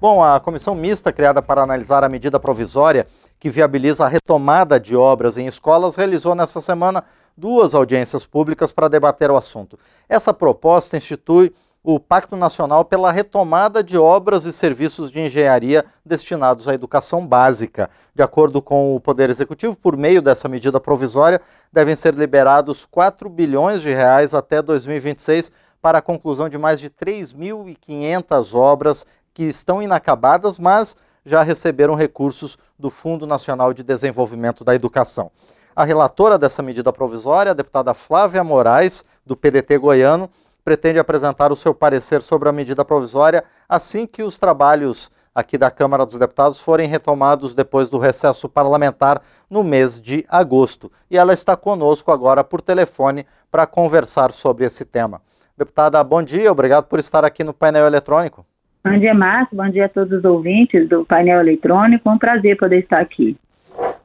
Bom, a comissão mista criada para analisar a medida provisória que viabiliza a retomada de obras em escolas realizou nesta semana duas audiências públicas para debater o assunto. Essa proposta institui o Pacto Nacional pela retomada de obras e serviços de engenharia destinados à educação básica. De acordo com o Poder Executivo, por meio dessa medida provisória, devem ser liberados 4 bilhões de reais até 2026 para a conclusão de mais de 3.500 obras que estão inacabadas, mas já receberam recursos do Fundo Nacional de Desenvolvimento da Educação. A relatora dessa medida provisória, a deputada Flávia Moraes, do PDT goiano, pretende apresentar o seu parecer sobre a medida provisória assim que os trabalhos aqui da Câmara dos Deputados forem retomados depois do recesso parlamentar no mês de agosto. E ela está conosco agora por telefone para conversar sobre esse tema. Deputada, bom dia, obrigado por estar aqui no painel eletrônico. Bom dia, Márcio, bom dia a todos os ouvintes do painel eletrônico, é um prazer poder estar aqui.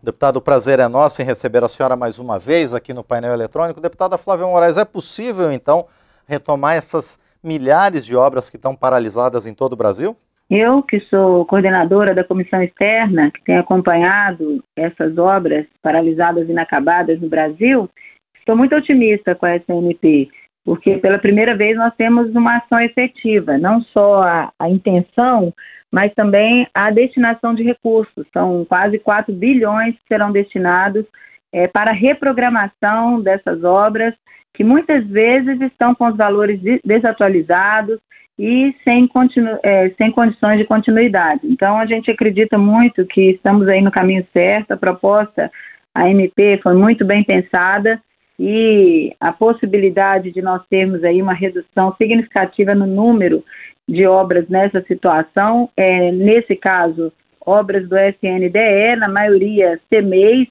Deputado, o prazer é nosso em receber a senhora mais uma vez aqui no painel eletrônico. Deputada Flávia Moraes, é possível então retomar essas milhares de obras que estão paralisadas em todo o Brasil? Eu, que sou coordenadora da comissão externa, que tem acompanhado essas obras paralisadas e inacabadas no Brasil, estou muito otimista com a SNP, porque pela primeira vez nós temos uma ação efetiva, não só a, a intenção, mas também a destinação de recursos. São quase 4 bilhões que serão destinados é, para a reprogramação dessas obras que muitas vezes estão com os valores desatualizados e sem, continu, é, sem condições de continuidade. Então, a gente acredita muito que estamos aí no caminho certo, a proposta, a MP foi muito bem pensada e a possibilidade de nós termos aí uma redução significativa no número de obras nessa situação, é, nesse caso, obras do SNDE, na maioria CMEIs,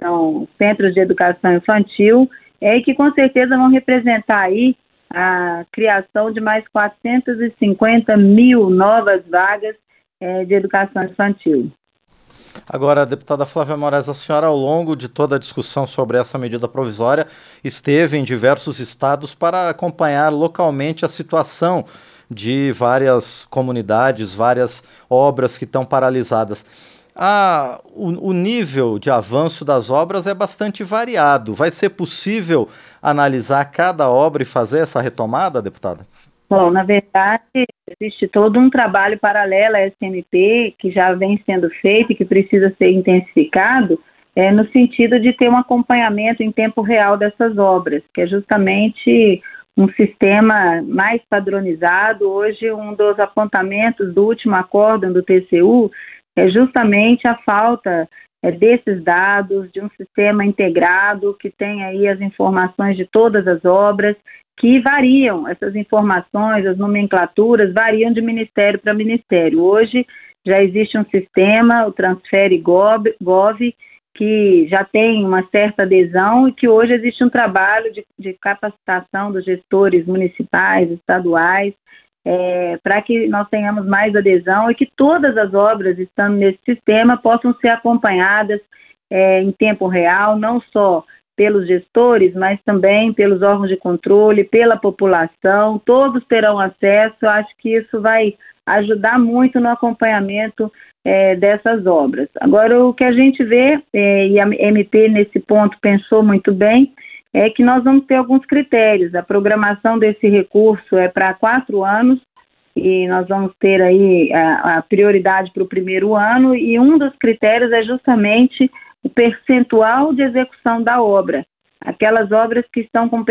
são Centros de Educação Infantil, é, que com certeza vão representar aí a criação de mais 450 mil novas vagas é, de educação infantil. Agora, deputada Flávia Moraes, a senhora, ao longo de toda a discussão sobre essa medida provisória, esteve em diversos estados para acompanhar localmente a situação de várias comunidades, várias obras que estão paralisadas a, o, o, nível de avanço das obras é bastante variado. Vai ser possível analisar cada obra e fazer essa retomada, deputada? Bom, na verdade, existe todo um trabalho paralelo à SMP que já vem sendo feito e que precisa ser intensificado, é, no sentido de ter um acompanhamento em tempo real dessas obras, que é justamente um sistema mais padronizado. Hoje, um dos apontamentos do último acórdão do TCU é justamente a falta é, desses dados, de um sistema integrado que tem aí as informações de todas as obras, que variam, essas informações, as nomenclaturas variam de ministério para ministério. Hoje já existe um sistema, o Transfere Gov, Gov que já tem uma certa adesão e que hoje existe um trabalho de, de capacitação dos gestores municipais, estaduais, é, para que nós tenhamos mais adesão e que todas as obras estando nesse sistema possam ser acompanhadas é, em tempo real, não só pelos gestores, mas também pelos órgãos de controle, pela população, todos terão acesso. Eu acho que isso vai ajudar muito no acompanhamento é, dessas obras. Agora, o que a gente vê, é, e a MP nesse ponto pensou muito bem, é que nós vamos ter alguns critérios. A programação desse recurso é para quatro anos e nós vamos ter aí a, a prioridade para o primeiro ano e um dos critérios é justamente o percentual de execução da obra. Aquelas obras que estão com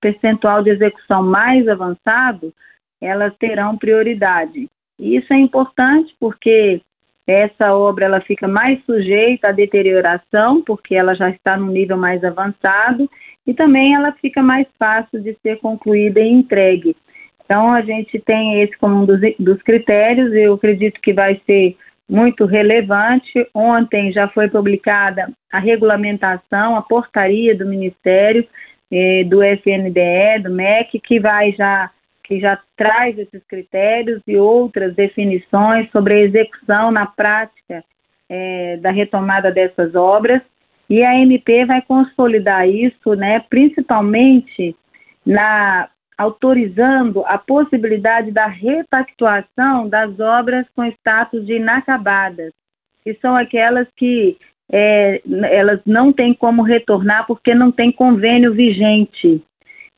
percentual de execução mais avançado, elas terão prioridade. E isso é importante porque essa obra ela fica mais sujeita à deterioração, porque ela já está no nível mais avançado, e também ela fica mais fácil de ser concluída e entregue. Então, a gente tem esse como um dos, dos critérios, eu acredito que vai ser muito relevante. Ontem já foi publicada a regulamentação, a portaria do Ministério, eh, do FNDE, do MEC, que vai já que já traz esses critérios e outras definições sobre a execução na prática eh, da retomada dessas obras. E a MP vai consolidar isso, né, principalmente na autorizando a possibilidade da repactuação das obras com status de inacabadas, que são aquelas que é, elas não têm como retornar porque não tem convênio vigente.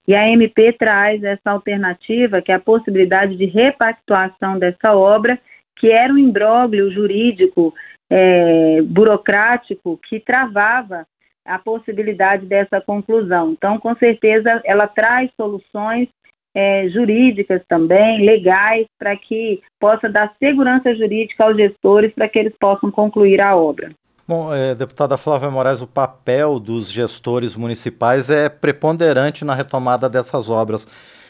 E a MP traz essa alternativa, que é a possibilidade de repactuação dessa obra, que era um imbróglio jurídico, é, burocrático, que travava a possibilidade dessa conclusão. Então, com certeza, ela traz soluções é, jurídicas também, legais, para que possa dar segurança jurídica aos gestores para que eles possam concluir a obra. Bom, é, deputada Flávia Moraes, o papel dos gestores municipais é preponderante na retomada dessas obras.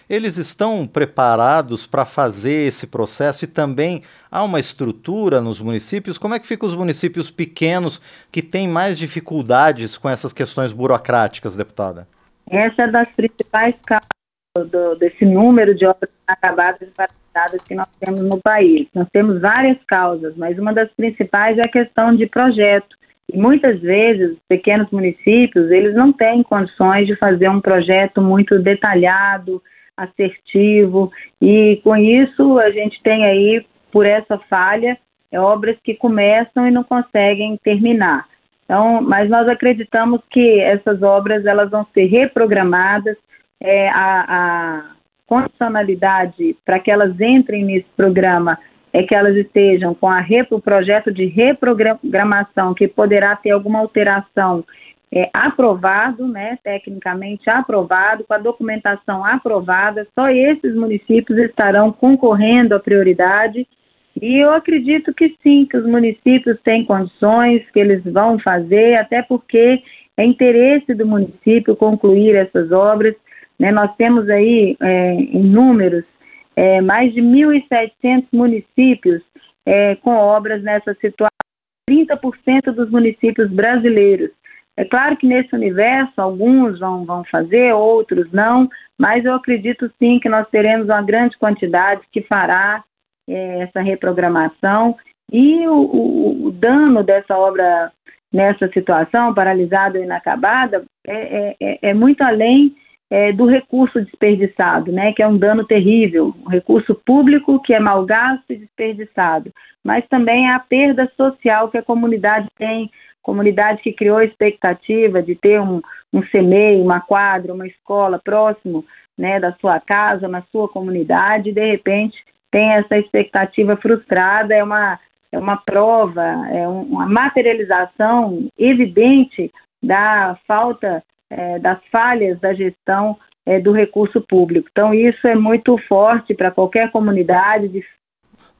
Eles estão preparados para fazer esse processo e também há uma estrutura nos municípios? Como é que ficam os municípios pequenos que têm mais dificuldades com essas questões burocráticas, deputada? Essa é das principais causas do, desse número de obras acabadas e paralisadas que nós temos no país. Nós temos várias causas, mas uma das principais é a questão de projeto. E muitas vezes, os pequenos municípios, eles não têm condições de fazer um projeto muito detalhado, assertivo, e com isso a gente tem aí, por essa falha, é, obras que começam e não conseguem terminar. Então, mas nós acreditamos que essas obras elas vão ser reprogramadas, é, a, a condicionalidade para que elas entrem nesse programa é que elas estejam com a, o projeto de reprogramação que poderá ter alguma alteração é, aprovado, né, tecnicamente aprovado, com a documentação aprovada, só esses municípios estarão concorrendo à prioridade. E eu acredito que sim, que os municípios têm condições, que eles vão fazer, até porque é interesse do município concluir essas obras. Né? Nós temos aí, é, em números, é, mais de 1.700 municípios é, com obras nessa situação, 30% dos municípios brasileiros. É claro que nesse universo alguns vão, vão fazer, outros não, mas eu acredito sim que nós teremos uma grande quantidade que fará é, essa reprogramação. E o, o, o, dano dessa obra nessa situação, paralisada ou inacabada, é, é, é, é muito além é, do recurso desperdiçado, né, que é um dano terrível, um recurso público que é mal gasto e desperdiçado, mas também é a perda social que a comunidade tem comunidade que criou a expectativa de ter um, um CMEI, uma quadra, uma escola próximo né, da sua casa, na sua comunidade, e de repente tem essa expectativa frustrada, é uma, é uma prova, é uma materialização evidente da falta, é, das falhas da gestão é, do recurso público. Então, isso é muito forte para qualquer comunidade.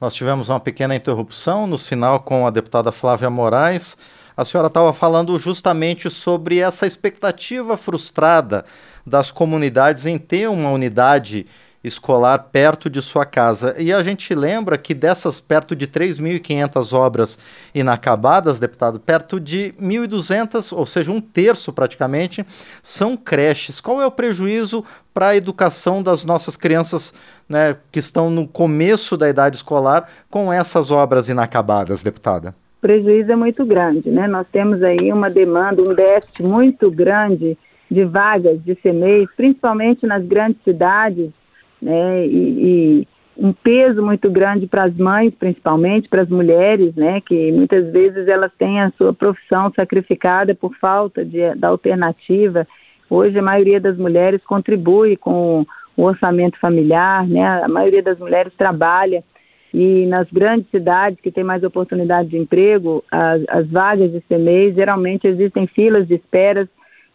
Nós tivemos uma pequena interrupção no sinal com a deputada Flávia Moraes a senhora estava falando justamente sobre essa expectativa frustrada das comunidades em ter uma unidade escolar perto de sua casa. E a gente lembra que dessas perto de 3.500 obras inacabadas, deputado, perto de 1.200, ou seja, um terço praticamente, são creches. Qual é o prejuízo para a educação das nossas crianças né, que estão no começo da idade escolar com essas obras inacabadas, deputada? Prejuízo é muito grande, né? Nós temos aí uma demanda, um déficit muito grande de vagas de CMEs, principalmente nas grandes cidades, né? E, e um peso muito grande para as mães, principalmente para as mulheres, né? Que muitas vezes elas têm a sua profissão sacrificada por falta de, da alternativa. Hoje a maioria das mulheres contribui com o orçamento familiar, né? A maioria das mulheres trabalha e nas grandes cidades que têm mais oportunidade de emprego, as, as vagas de CMEI, geralmente existem filas de, esperas,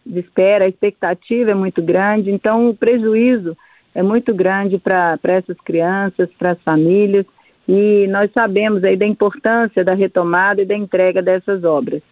de espera, a expectativa é muito grande, então o prejuízo é muito grande para essas crianças, para as famílias, e nós sabemos aí da importância da retomada e da entrega dessas obras.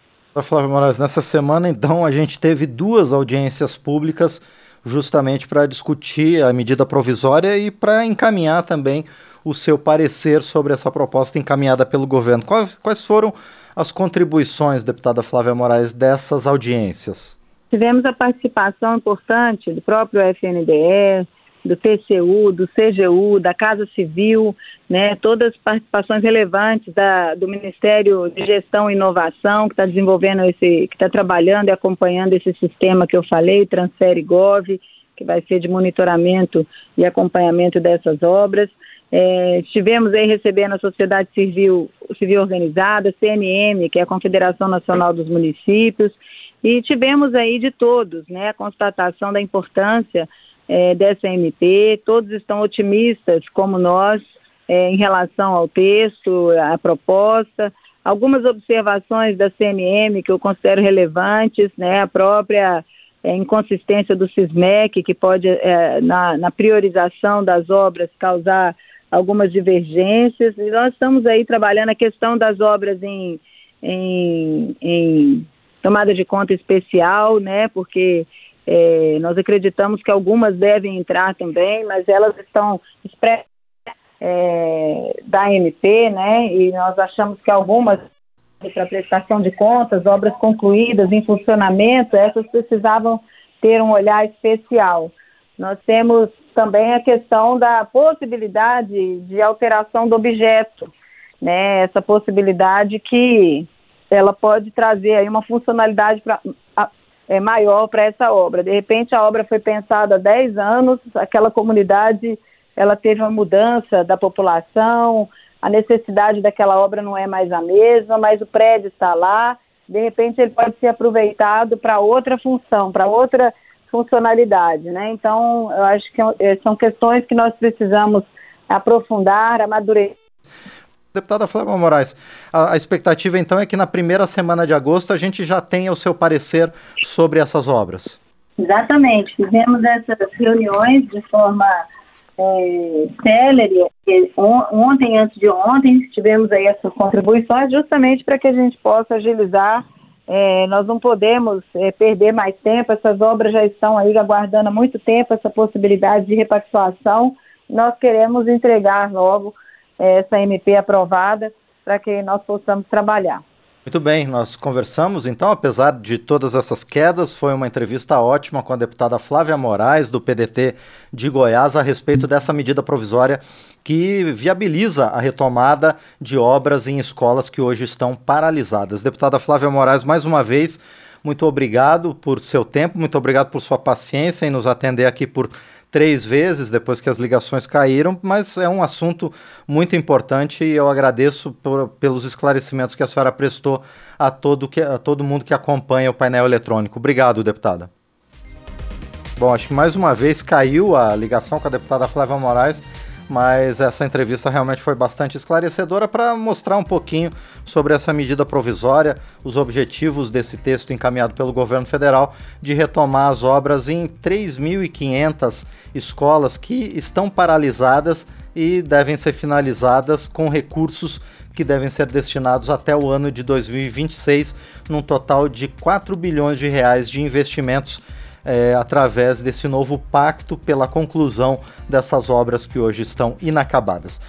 Flávio Moraes, nessa semana, então, a gente teve duas audiências públicas justamente para discutir a medida provisória e para encaminhar também o seu parecer sobre essa proposta encaminhada pelo governo. Quais, quais foram as contribuições, deputada Flávia Moraes, dessas audiências? Tivemos a participação importante do próprio FNDE, do TCU, do CGU, da Casa Civil, né, todas as participações relevantes da, do Ministério de Gestão e Inovação, que está desenvolvendo esse, que está trabalhando e acompanhando esse sistema que eu falei, Transfere Gov, que vai ser de monitoramento e acompanhamento dessas obras. É, estivemos aí recebendo a sociedade civil, civil organizada, CNM, que é a Confederação Nacional dos Municípios, e tivemos aí de todos, né, a constatação da importância é, dessa MP, todos estão otimistas, como nós, é, em relação ao texto, à proposta, algumas observações da CNM que eu considero relevantes, né, a própria é, inconsistência do SISMEC, que pode, é, na, na, priorização das obras, causar algumas divergências, e nós estamos aí trabalhando a questão das obras em, em, em tomada de conta especial, né, porque é, nós acreditamos que algumas devem entrar também, mas elas estão expressas é, da MP, né? E nós achamos que algumas para prestação de contas, obras concluídas em funcionamento, essas precisavam ter um olhar especial. Nós temos também a questão da possibilidade de alteração do objeto, né? Essa possibilidade que ela pode trazer aí uma funcionalidade pra, a, é, maior para essa obra. De repente a obra foi pensada há 10 anos, aquela comunidade ela teve uma mudança da população, a necessidade daquela obra não é mais a mesma, mas o prédio está lá, de repente ele pode ser aproveitado para outra função, para outra funcionalidade, né? Então, eu acho que é, são questões que nós precisamos aprofundar, amadurecer. Deputada Flávia Moraes, a, a, expectativa então é que na primeira semana de agosto a gente já tenha o seu parecer sobre essas obras. Exatamente, fizemos essas reuniões de forma é, célere. Ontem, antes de ontem, tivemos aí essas contribuições justamente para que a gente possa agilizar. É, nós não podemos é, perder mais tempo, essas obras já estão aí aguardando há muito tempo essa possibilidade de repactuação. Nós queremos entregar logo é, essa MP aprovada para que nós possamos trabalhar. Muito bem, nós conversamos então, apesar de todas essas quedas, foi uma entrevista ótima com a deputada Flávia Moraes, do PDT de Goiás, a respeito dessa medida provisória que viabiliza a retomada de obras em escolas que hoje estão paralisadas. Deputada Flávia Moraes, mais uma vez, muito obrigado por seu tempo, muito obrigado por sua paciência em nos atender aqui por três vezes depois que as ligações caíram, mas é um assunto muito importante e eu agradeço por, pelos esclarecimentos que a senhora prestou a todo, que, a todo mundo que acompanha o painel eletrônico. Obrigado, deputada. Bom, acho que mais uma vez caiu a ligação com a deputada Flávia Moraes mas essa entrevista realmente foi bastante esclarecedora para mostrar um pouquinho sobre essa medida provisória, os objetivos desse texto encaminhado pelo governo federal de retomar as obras em 3.500 escolas que estão paralisadas e devem ser finalizadas com recursos que devem ser destinados até o ano de 2026, num total de 4 bilhões de reais de investimentos é, através desse novo pacto pela conclusão dessas obras que hoje estão inacabadas.